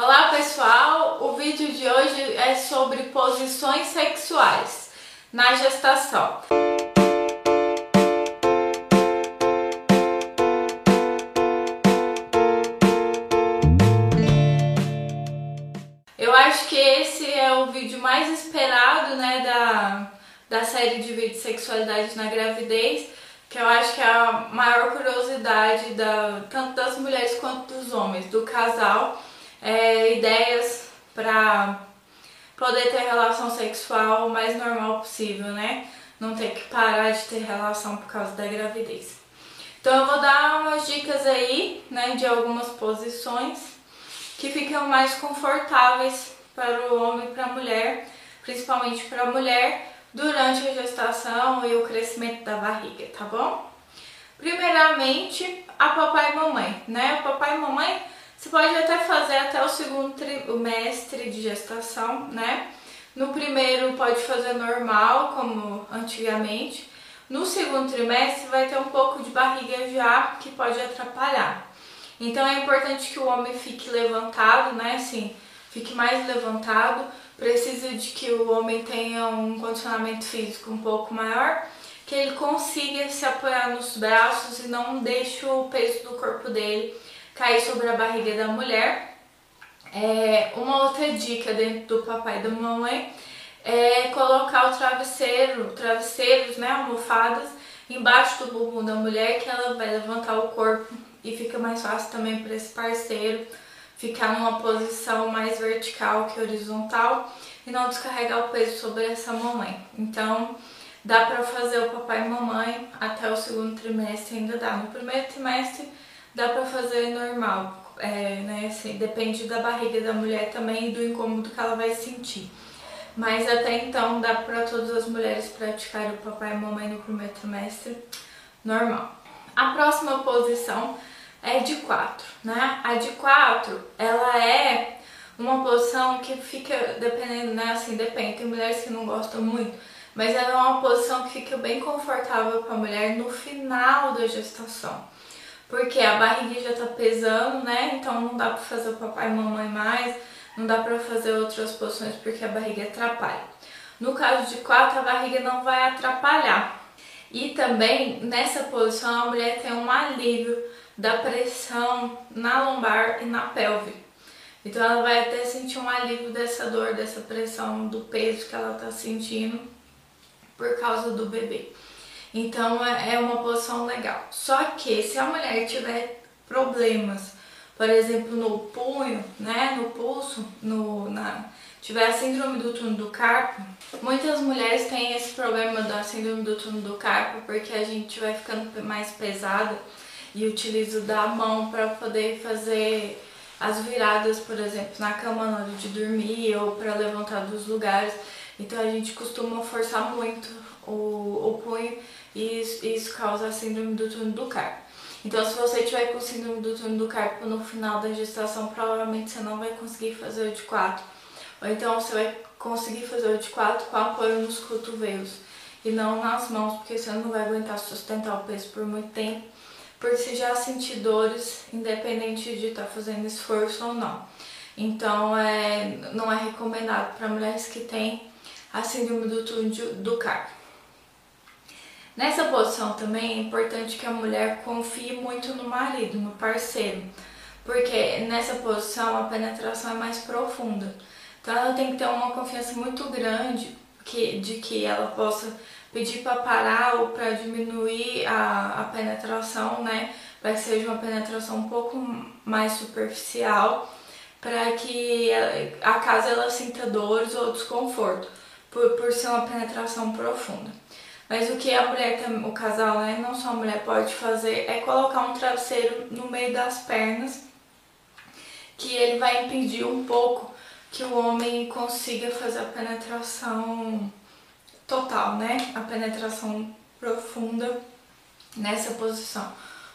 Olá pessoal, o vídeo de hoje é sobre posições sexuais na gestação. Eu acho que esse é o vídeo mais esperado né, da, da série de vídeos sexualidade na gravidez, que eu acho que é a maior curiosidade da, tanto das mulheres quanto dos homens, do casal é, ideias para poder ter relação sexual o mais normal possível, né? Não ter que parar de ter relação por causa da gravidez. Então eu vou dar umas dicas aí, né, de algumas posições que ficam mais confortáveis para o homem e para a mulher, principalmente para a mulher, durante a gestação e o crescimento da barriga, tá bom? Primeiramente, a papai e mamãe, né? Papai e mamãe você pode até fazer até o segundo trimestre de gestação, né? No primeiro pode fazer normal, como antigamente. No segundo trimestre vai ter um pouco de barriga já que pode atrapalhar. Então é importante que o homem fique levantado, né? Assim, fique mais levantado. Precisa de que o homem tenha um condicionamento físico um pouco maior, que ele consiga se apoiar nos braços e não deixe o peso do corpo dele cair sobre a barriga da mulher. É, uma outra dica dentro do papai e da mamãe é colocar o travesseiro, travesseiros, né, almofadas, embaixo do bumbum da mulher, que ela vai levantar o corpo e fica mais fácil também para esse parceiro ficar numa posição mais vertical que horizontal e não descarregar o peso sobre essa mamãe. Então, dá para fazer o papai e mamãe até o segundo trimestre, ainda dá. No primeiro trimestre, dá pra fazer normal, é, né, assim, depende da barriga da mulher também e do incômodo que ela vai sentir. Mas até então dá para todas as mulheres praticarem o papai e mamãe no primeiro trimestre normal. A próxima posição é de quatro, né? A de quatro, ela é uma posição que fica dependendo, né? Assim, depende. Tem mulheres que não gostam muito, mas ela é uma posição que fica bem confortável para a mulher no final da gestação porque a barriga já tá pesando, né? Então não dá pra fazer o papai e mamãe mais, não dá pra fazer outras posições porque a barriga atrapalha. No caso de quatro, a barriga não vai atrapalhar. E também, nessa posição, a mulher tem um alívio da pressão na lombar e na pelve. Então ela vai até sentir um alívio dessa dor, dessa pressão, do peso que ela tá sentindo por causa do bebê. Então é, é uma posição legal. Só que se a mulher tiver problemas, por exemplo, no punho, né, no pulso, no, na, tiver a síndrome do túnel do carpo, muitas mulheres têm esse problema da síndrome do túnel do carpo porque a gente vai ficando mais pesada e utiliza da mão para poder fazer as viradas, por exemplo, na cama na hora de dormir ou para levantar dos lugares. Então a gente costuma forçar muito o, o punho e isso, causa a síndrome do túnel do carpo. Então, se você tiver com síndrome do túnel do carpo no final da gestação, provavelmente você não vai conseguir fazer o de 4. Ou então você vai conseguir fazer o de 4 com apoio nos cotovelos e não nas mãos, porque você não vai aguentar sustentar o peso por muito tempo, por se já sentir dores, independente de estar tá fazendo esforço ou não. Então, é, não é recomendado para mulheres que têm a síndrome do túnel do carpo. Nessa posição também é importante que a mulher confie muito no marido, no parceiro, porque nessa posição a penetração é mais profunda. Então ela tem que ter uma confiança muito grande que, de que ela possa pedir para parar ou para diminuir a, a penetração, né? Para que seja uma penetração um pouco mais superficial, para que a casa ela sinta dores ou desconforto, por, por ser uma penetração profunda. Mas o que a mulher, o casal, né, não só a mulher pode fazer é colocar um travesseiro no meio das pernas, que ele vai impedir um pouco que o homem consiga fazer a penetração total, né? A penetração profunda nessa posição.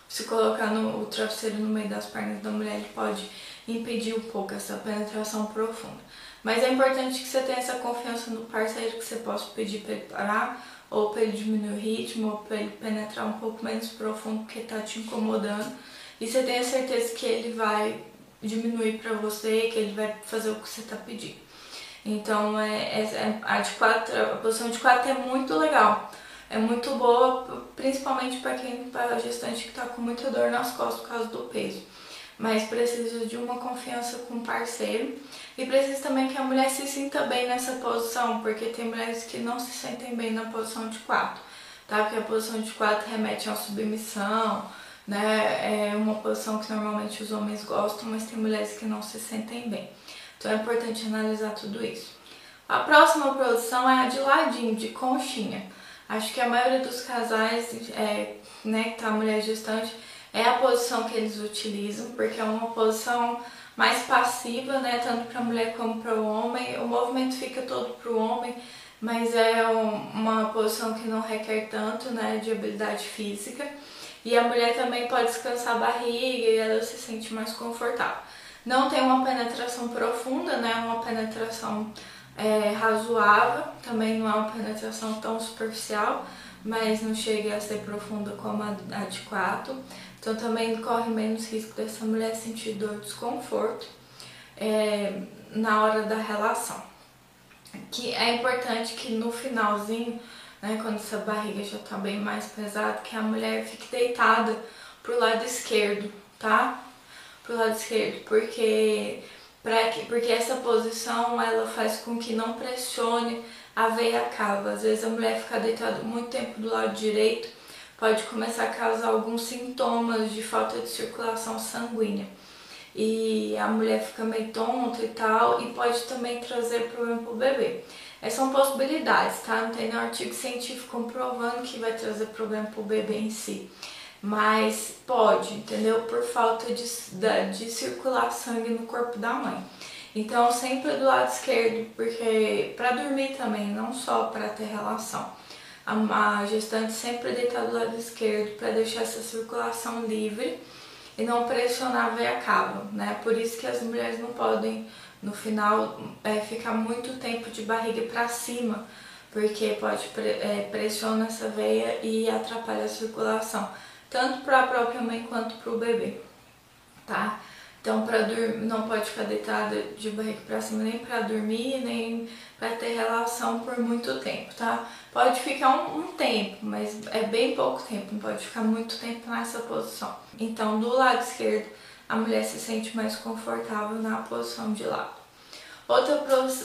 Se colocar no, o travesseiro no meio das pernas da mulher, ele pode impedir um pouco essa penetração profunda. Mas é importante que você tenha essa confiança no parceiro, que você possa pedir para ele parar ou para ele diminuir o ritmo, ou para ele penetrar um pouco menos profundo porque está te incomodando. E você tenha certeza que ele vai diminuir para você, que ele vai fazer o que você está pedindo. Então é, é, a, de quatro, a posição de quatro é muito legal. É muito boa, principalmente para quem para gestante que está com muita dor nas costas por causa do peso. Mas precisa de uma confiança com o parceiro e precisa também que a mulher se sinta bem nessa posição, porque tem mulheres que não se sentem bem na posição de quatro, tá? Porque a posição de quatro remete à submissão, né? É uma posição que normalmente os homens gostam, mas tem mulheres que não se sentem bem. Então é importante analisar tudo isso. A próxima posição é a de ladinho, de conchinha. Acho que a maioria dos casais, é, né, que tá a mulher gestante, é a posição que eles utilizam, porque é uma posição mais passiva, né, tanto para a mulher como para o homem. O movimento fica todo para o homem, mas é uma posição que não requer tanto, né, de habilidade física. E a mulher também pode descansar a barriga e ela se sente mais confortável. Não tem uma penetração profunda, né, uma penetração é, razoável, também não é uma penetração tão superficial, mas não chega a ser profunda como a, de 4. Então também corre menos risco dessa mulher sentir dor, desconforto é, na hora da relação. Que é importante que no finalzinho, né, quando essa barriga já tá bem mais pesada, que a mulher fique deitada pro lado esquerdo, tá? Pro lado esquerdo, porque, pra que, porque essa posição ela faz com que não pressione a veia cava. Às vezes a mulher fica deitada muito tempo do lado direito pode começar a causar alguns sintomas de falta de circulação sanguínea. E a mulher fica meio tonta e tal, e pode também trazer problema para o bebê. Essas são possibilidades, tá? Não tem nenhum artigo científico comprovando que vai trazer problema para o bebê em si. Mas pode, entendeu? Por falta de, de circular sangue no corpo da mãe. Então, sempre do lado esquerdo, porque para dormir também, não só para ter relação a, gestante sempre deitar do lado esquerdo para deixar essa circulação livre e não pressionar a veia cava, né? Por isso que as mulheres não podem, no final, é, ficar muito tempo de barriga para cima, porque pode é, pressionar essa veia e atrapalha a circulação, tanto para a própria mãe quanto para o bebê, tá? Então, para não pode ficar deitada de barriga para cima nem para dormir, nem para ter relação por muito tempo, tá? Pode ficar um, um, tempo, mas é bem pouco tempo, não pode ficar muito tempo nessa posição. Então, do lado esquerdo, a mulher se sente mais confortável na posição de lado. Outra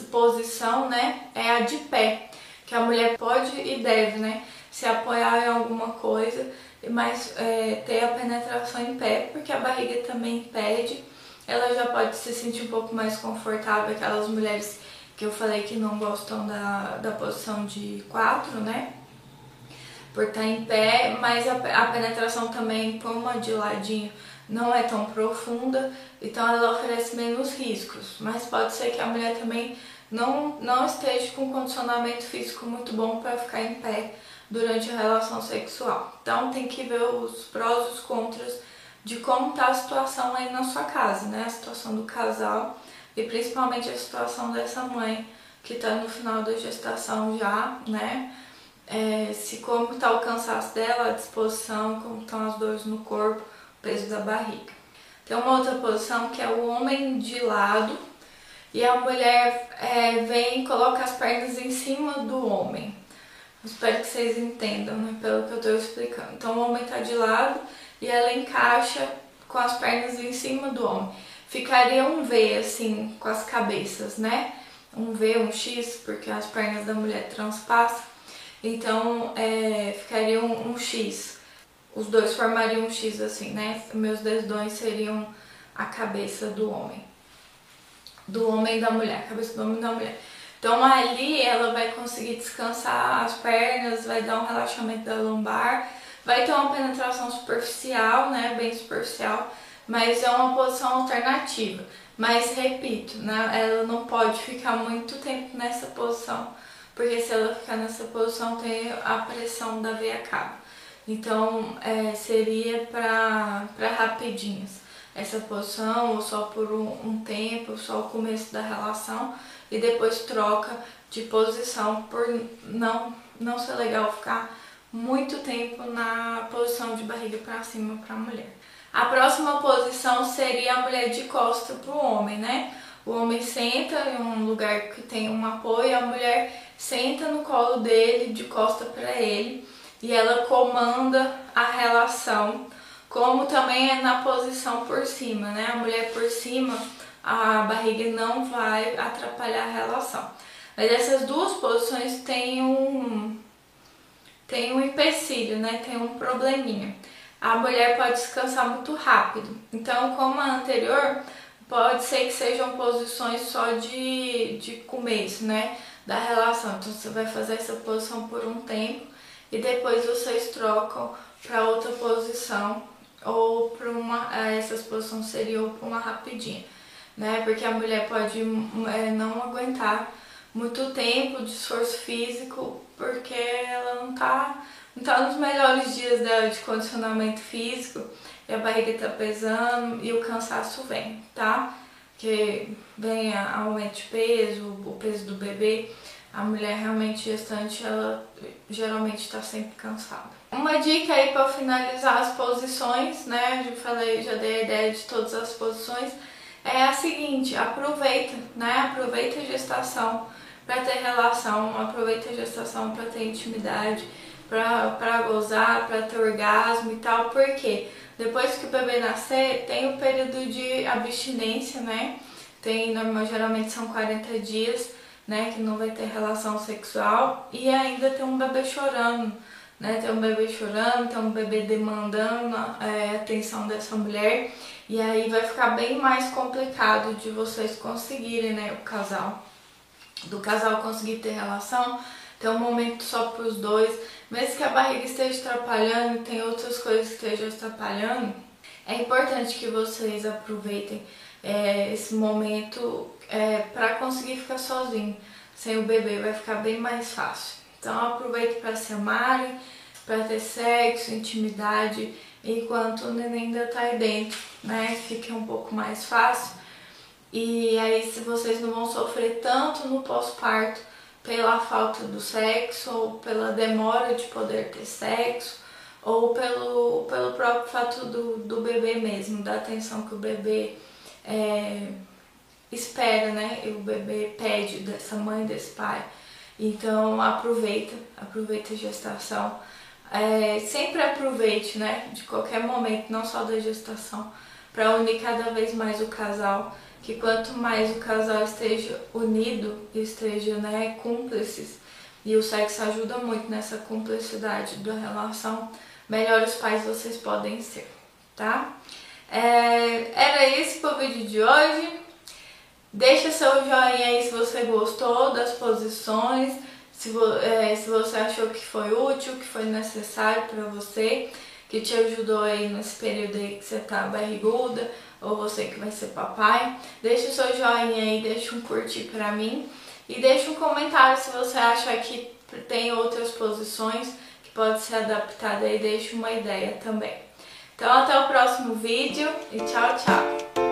posição, né, é a de pé, que a mulher pode e deve, né, se apoiar em alguma coisa mas é, ter a penetração em pé, porque a barriga também impede. Ela já pode se sentir um pouco mais confortável, aquelas mulheres que eu falei que não gostam da, da posição de quatro, né? Por estar em pé, mas a, a penetração também, como a de ladinho, não é tão profunda, então ela oferece menos riscos. Mas pode ser que a mulher também não, não esteja com um condicionamento físico muito bom para ficar em pé durante a relação sexual. Então tem que ver os prós e os contras de como está a situação aí na sua casa, né? A situação do casal e principalmente a situação dessa mãe que está no final da gestação já, né? É, se como está o cansaço dela, a disposição, como estão as dores no corpo, o peso da barriga. Tem uma outra posição que é o homem de lado e a mulher é, vem e coloca as pernas em cima do homem. Espero que vocês entendam, né, pelo que eu estou explicando. Então o homem está de lado e ela encaixa com as pernas em cima do homem. Ficaria um V assim, com as cabeças, né? Um V, um X, porque as pernas da mulher transpassam. Então é, ficaria um, um X. Os dois formariam um X assim, né? Meus dedões seriam a cabeça do homem. Do homem e da mulher, a cabeça do homem e da mulher. Então ali ela vai conseguir descansar as pernas, vai dar um relaxamento da lombar, vai ter uma penetração superficial, né, bem superficial, mas é uma posição alternativa. Mas repito, né, ela não pode ficar muito tempo nessa posição, porque se ela ficar nessa posição tem a pressão da veia cava. Então é, seria para rapidinhas essa posição, ou só por um, um tempo, só o começo da relação, e depois troca de posição por não, não ser legal ficar muito tempo na posição de barriga para cima para a mulher. A próxima posição seria a mulher de costa para o homem, né? O homem senta em um lugar que tem um apoio, a mulher senta no colo dele, de costa para ele, e ela comanda a relação, como também é na posição por cima, né? A mulher por cima, a barriga não vai atrapalhar a relação. Mas essas duas posições têm um, tem um empecilho, né? Tem um probleminha. A mulher pode descansar muito rápido. Então, como a anterior, pode ser que sejam posições só de, de começo, né? Da relação. Então você vai fazer essa posição por um tempo e depois vocês trocam para outra posição ou para uma. Eh, essas posições seriam para uma rapidinha, né? Porque a mulher pode é, não aguentar muito tempo de esforço físico porque ela não tá, não tá nos melhores dias dela de condicionamento físico e a barriga tá pesando e o cansaço vem, tá? Que vem aumento de peso, o peso do bebê, a mulher realmente gestante, ela geralmente está sempre cansada. Uma dica aí para finalizar as posições, né? Já falei, já dei a ideia de todas as posições, é a seguinte, aproveita, né? Aproveita a gestação para ter relação, aproveita a gestação para ter intimidade, para gozar, para ter orgasmo e tal, porque depois que o bebê nascer, tem o período de abstinência, né? Tem, geralmente são 40 dias, né, que não vai ter relação sexual e ainda tem um bebê chorando, né? Tem um bebê chorando, tem um bebê demandando é, atenção dessa mulher e aí vai ficar bem mais complicado de vocês conseguirem, né, o casal. Do casal conseguir ter relação, ter um momento só para os dois, mesmo que a barriga esteja atrapalhando tem outras coisas que estejam atrapalhando, é importante que vocês aproveitem é, esse momento é, para conseguir ficar sozinho. Sem o bebê vai ficar bem mais fácil. Então aproveite para se amarem, para ter sexo, intimidade, enquanto o neném ainda está aí dentro, né? Fique um pouco mais fácil. E aí se vocês não vão sofrer tanto no pós-parto pela falta do sexo ou pela demora de poder ter sexo ou pelo, pelo próprio fato do, do bebê mesmo, da atenção que o bebê é, espera, né? E o bebê pede dessa mãe, desse pai. Então aproveita, aproveita a gestação. É, sempre aproveite, né? De qualquer momento, não só da gestação, para unir cada vez mais o casal que quanto mais o casal esteja unido, esteja né, cúmplices, e o sexo ajuda muito nessa cumplicidade da relação, melhor os pais vocês podem ser, tá? É, era isso pro vídeo de hoje. Deixa seu joinha aí se você gostou das posições, se, vo, é, se você achou que foi útil, que foi necessário para você, que te ajudou aí nesse período aí que você tá barriguda, ou você que vai ser papai. Deixa seu joinha aí, deixa um curtir pra mim. E deixa um comentário se você acha que tem outras posições que pode ser adaptada e deixa uma ideia também. Então até o próximo vídeo e tchau, tchau!